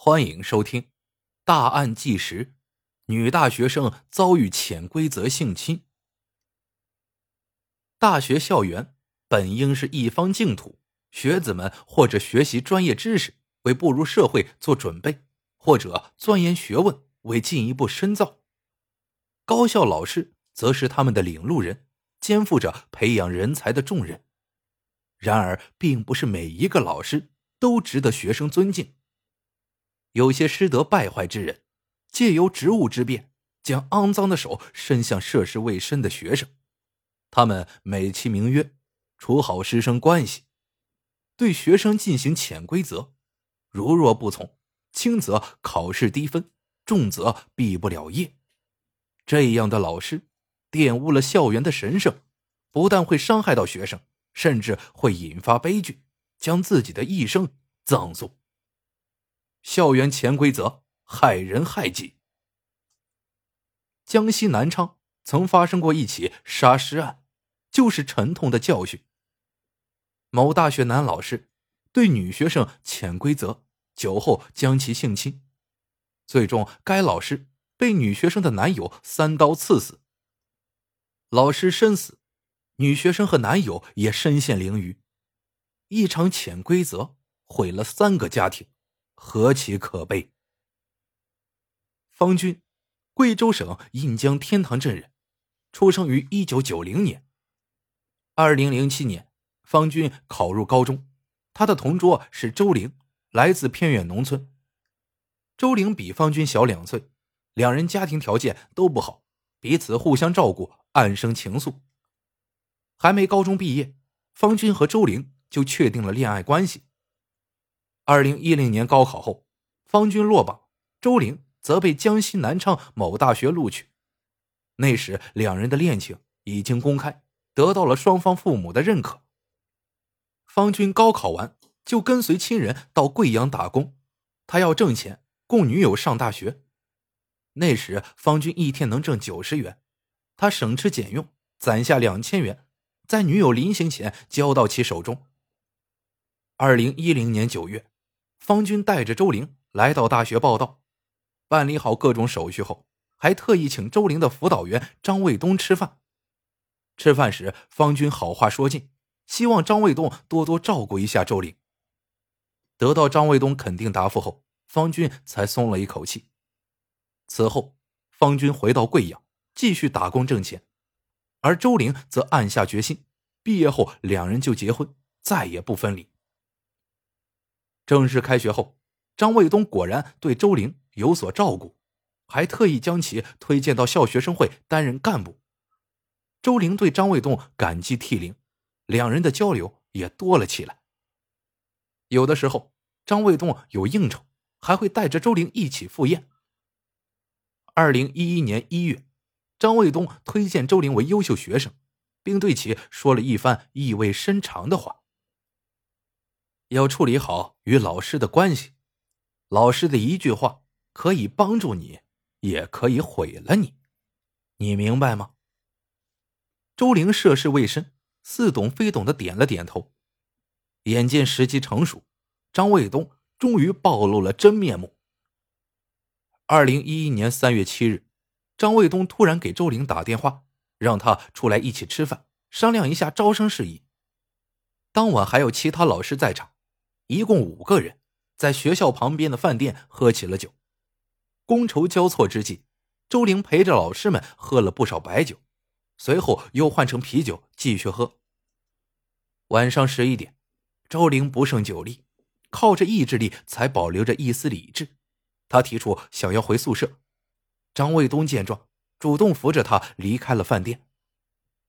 欢迎收听《大案纪实》：女大学生遭遇潜规则性侵。大学校园本应是一方净土，学子们或者学习专业知识，为步入社会做准备，或者钻研学问，为进一步深造。高校老师则是他们的领路人，肩负着培养人才的重任。然而，并不是每一个老师都值得学生尊敬。有些师德败坏之人，借由职务之便，将肮脏的手伸向涉世未深的学生。他们美其名曰处好师生关系，对学生进行潜规则，如若不从，轻则考试低分，重则毕不了业。这样的老师玷污了校园的神圣，不但会伤害到学生，甚至会引发悲剧，将自己的一生葬送。校园潜规则害人害己。江西南昌曾发生过一起杀尸案，就是沉痛的教训。某大学男老师对女学生潜规则，酒后将其性侵，最终该老师被女学生的男友三刀刺死。老师身死，女学生和男友也身陷囹圄，一场潜规则毁了三个家庭。何其可悲！方军，贵州省印江天堂镇人，出生于一九九零年。二零零七年，方军考入高中，他的同桌是周玲，来自偏远农村。周玲比方军小两岁，两人家庭条件都不好，彼此互相照顾，暗生情愫。还没高中毕业，方军和周玲就确定了恋爱关系。二零一零年高考后，方军落榜，周玲则被江西南昌某大学录取。那时，两人的恋情已经公开，得到了双方父母的认可。方军高考完就跟随亲人到贵阳打工，他要挣钱供女友上大学。那时，方军一天能挣九十元，他省吃俭用攒下两千元，在女友临行前交到其手中。二零一零年九月。方军带着周玲来到大学报道，办理好各种手续后，还特意请周玲的辅导员张卫东吃饭。吃饭时，方军好话说尽，希望张卫东多多照顾一下周玲。得到张卫东肯定答复后，方军才松了一口气。此后，方军回到贵阳继续打工挣钱，而周玲则暗下决心，毕业后两人就结婚，再也不分离。正式开学后，张卫东果然对周玲有所照顾，还特意将其推荐到校学生会担任干部。周玲对张卫东感激涕零，两人的交流也多了起来。有的时候，张卫东有应酬，还会带着周玲一起赴宴。二零一一年一月，张卫东推荐周玲为优秀学生，并对其说了一番意味深长的话。要处理好与老师的关系，老师的一句话可以帮助你，也可以毁了你，你明白吗？周玲涉世未深，似懂非懂的点了点头。眼见时机成熟，张卫东终于暴露了真面目。二零一一年三月七日，张卫东突然给周玲打电话，让他出来一起吃饭，商量一下招生事宜。当晚还有其他老师在场。一共五个人，在学校旁边的饭店喝起了酒。觥筹交错之际，周玲陪着老师们喝了不少白酒，随后又换成啤酒继续喝。晚上十一点，周玲不胜酒力，靠着意志力才保留着一丝理智，他提出想要回宿舍。张卫东见状，主动扶着他离开了饭店。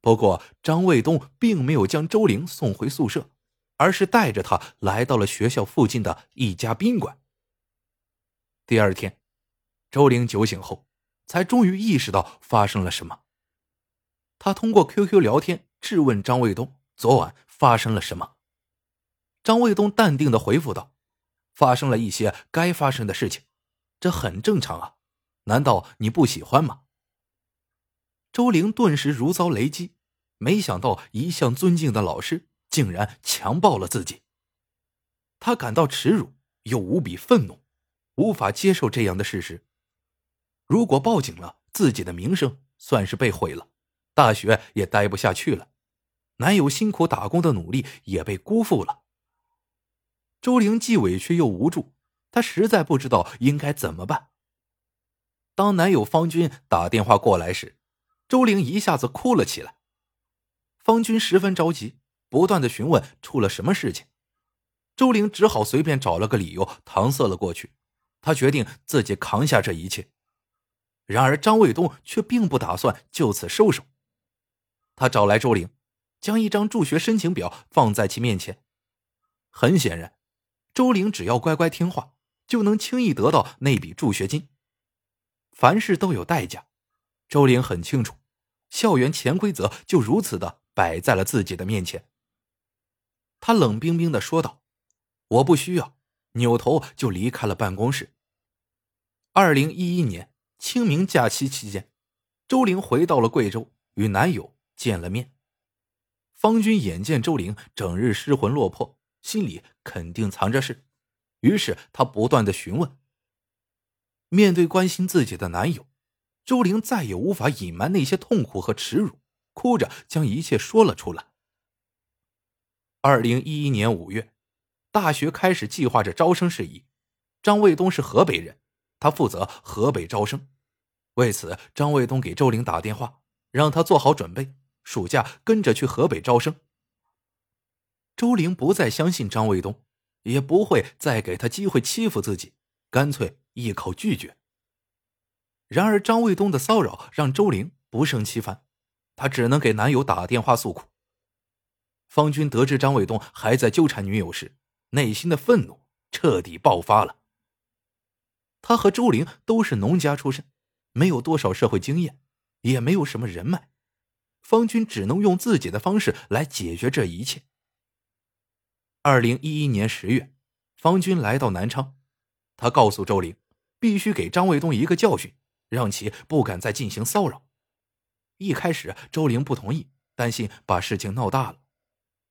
不过，张卫东并没有将周玲送回宿舍。而是带着他来到了学校附近的一家宾馆。第二天，周玲酒醒后，才终于意识到发生了什么。他通过 QQ 聊天质问张卫东昨晚发生了什么。张卫东淡定的回复道：“发生了一些该发生的事情，这很正常啊，难道你不喜欢吗？”周玲顿时如遭雷击，没想到一向尊敬的老师。竟然强暴了自己，他感到耻辱又无比愤怒，无法接受这样的事实。如果报警了，自己的名声算是被毁了，大学也待不下去了，男友辛苦打工的努力也被辜负了。周玲既委屈又无助，她实在不知道应该怎么办。当男友方军打电话过来时，周玲一下子哭了起来。方军十分着急，不断的询问出了什么事情。周玲只好随便找了个理由搪塞了过去。她决定自己扛下这一切。然而张卫东却并不打算就此收手。他找来周玲，将一张助学申请表放在其面前。很显然，周玲只要乖乖听话，就能轻易得到那笔助学金。凡事都有代价，周玲很清楚，校园潜规则就如此的摆在了自己的面前。他冷冰冰的说道：“我不需要。”扭头就离开了办公室。二零一一年清明假期期间，周玲回到了贵州，与男友见了面。方军眼见周玲整日失魂落魄，心里肯定藏着事，于是他不断的询问。面对关心自己的男友，周玲再也无法隐瞒那些痛苦和耻辱，哭着将一切说了出来。二零一一年五月，大学开始计划着招生事宜。张卫东是河北人，他负责河北招生。为此，张卫东给周玲打电话，让他做好准备，暑假跟着去河北招生。周玲不再相信张卫东，也不会再给他机会欺负自己，干脆。一口拒绝。然而，张卫东的骚扰让周玲不胜其烦，她只能给男友打电话诉苦。方军得知张卫东还在纠缠女友时，内心的愤怒彻底爆发了。他和周玲都是农家出身，没有多少社会经验，也没有什么人脉，方军只能用自己的方式来解决这一切。二零一一年十月，方军来到南昌，他告诉周玲。必须给张卫东一个教训，让其不敢再进行骚扰。一开始，周玲不同意，担心把事情闹大了。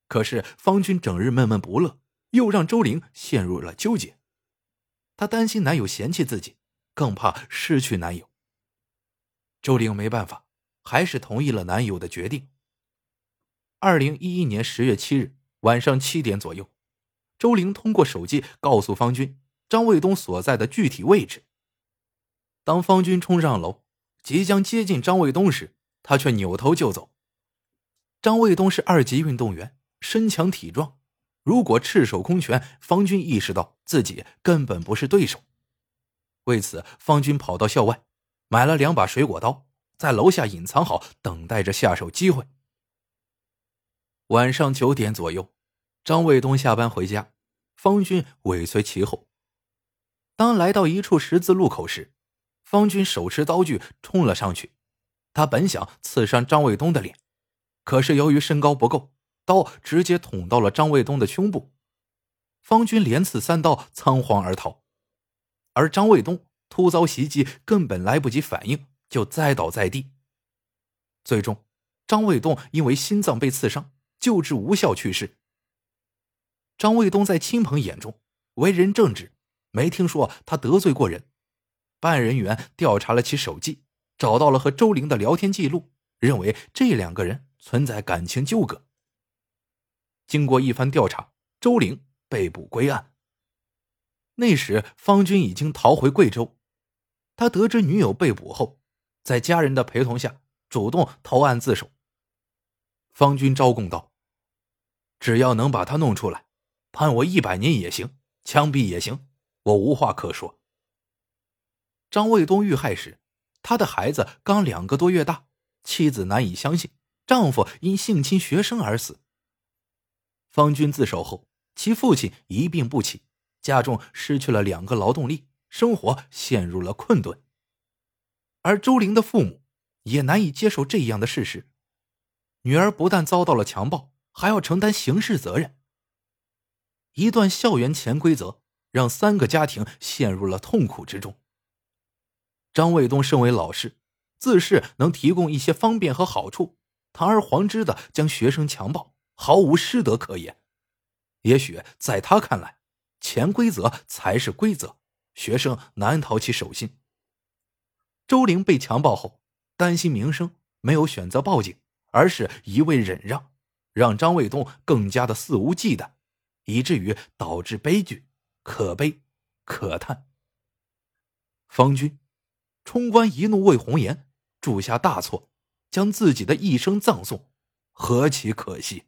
可是方军整日闷闷不乐，又让周玲陷入了纠结。她担心男友嫌弃自己，更怕失去男友。周玲没办法，还是同意了男友的决定。二零一一年十月七日晚上七点左右，周玲通过手机告诉方军。张卫东所在的具体位置。当方军冲上楼，即将接近张卫东时，他却扭头就走。张卫东是二级运动员，身强体壮，如果赤手空拳，方军意识到自己根本不是对手。为此，方军跑到校外，买了两把水果刀，在楼下隐藏好，等待着下手机会。晚上九点左右，张卫东下班回家，方军尾随其后。当来到一处十字路口时，方军手持刀具冲了上去。他本想刺伤张卫东的脸，可是由于身高不够，刀直接捅到了张卫东的胸部。方军连刺三刀，仓皇而逃。而张卫东突遭袭击，根本来不及反应，就栽倒在地。最终，张卫东因为心脏被刺伤，救治无效去世。张卫东在亲朋眼中为人正直。没听说他得罪过人，办案人员调查了其手机，找到了和周玲的聊天记录，认为这两个人存在感情纠葛。经过一番调查，周玲被捕归案。那时方军已经逃回贵州，他得知女友被捕后，在家人的陪同下主动投案自首。方军招供道：“只要能把他弄出来，判我一百年也行，枪毙也行。”我无话可说。张卫东遇害时，他的孩子刚两个多月大，妻子难以相信丈夫因性侵学生而死。方军自首后，其父亲一病不起，家中失去了两个劳动力，生活陷入了困顿。而周玲的父母也难以接受这样的事实：女儿不但遭到了强暴，还要承担刑事责任。一段校园潜规则。让三个家庭陷入了痛苦之中。张卫东身为老师，自恃能提供一些方便和好处，堂而皇之的将学生强暴，毫无师德可言。也许在他看来，潜规则才是规则，学生难逃其手心。周玲被强暴后，担心名声，没有选择报警，而是一味忍让，让张卫东更加的肆无忌惮，以至于导致悲剧，可悲可叹。方军冲冠一怒为红颜，铸下大错，将自己的一生葬送，何其可惜！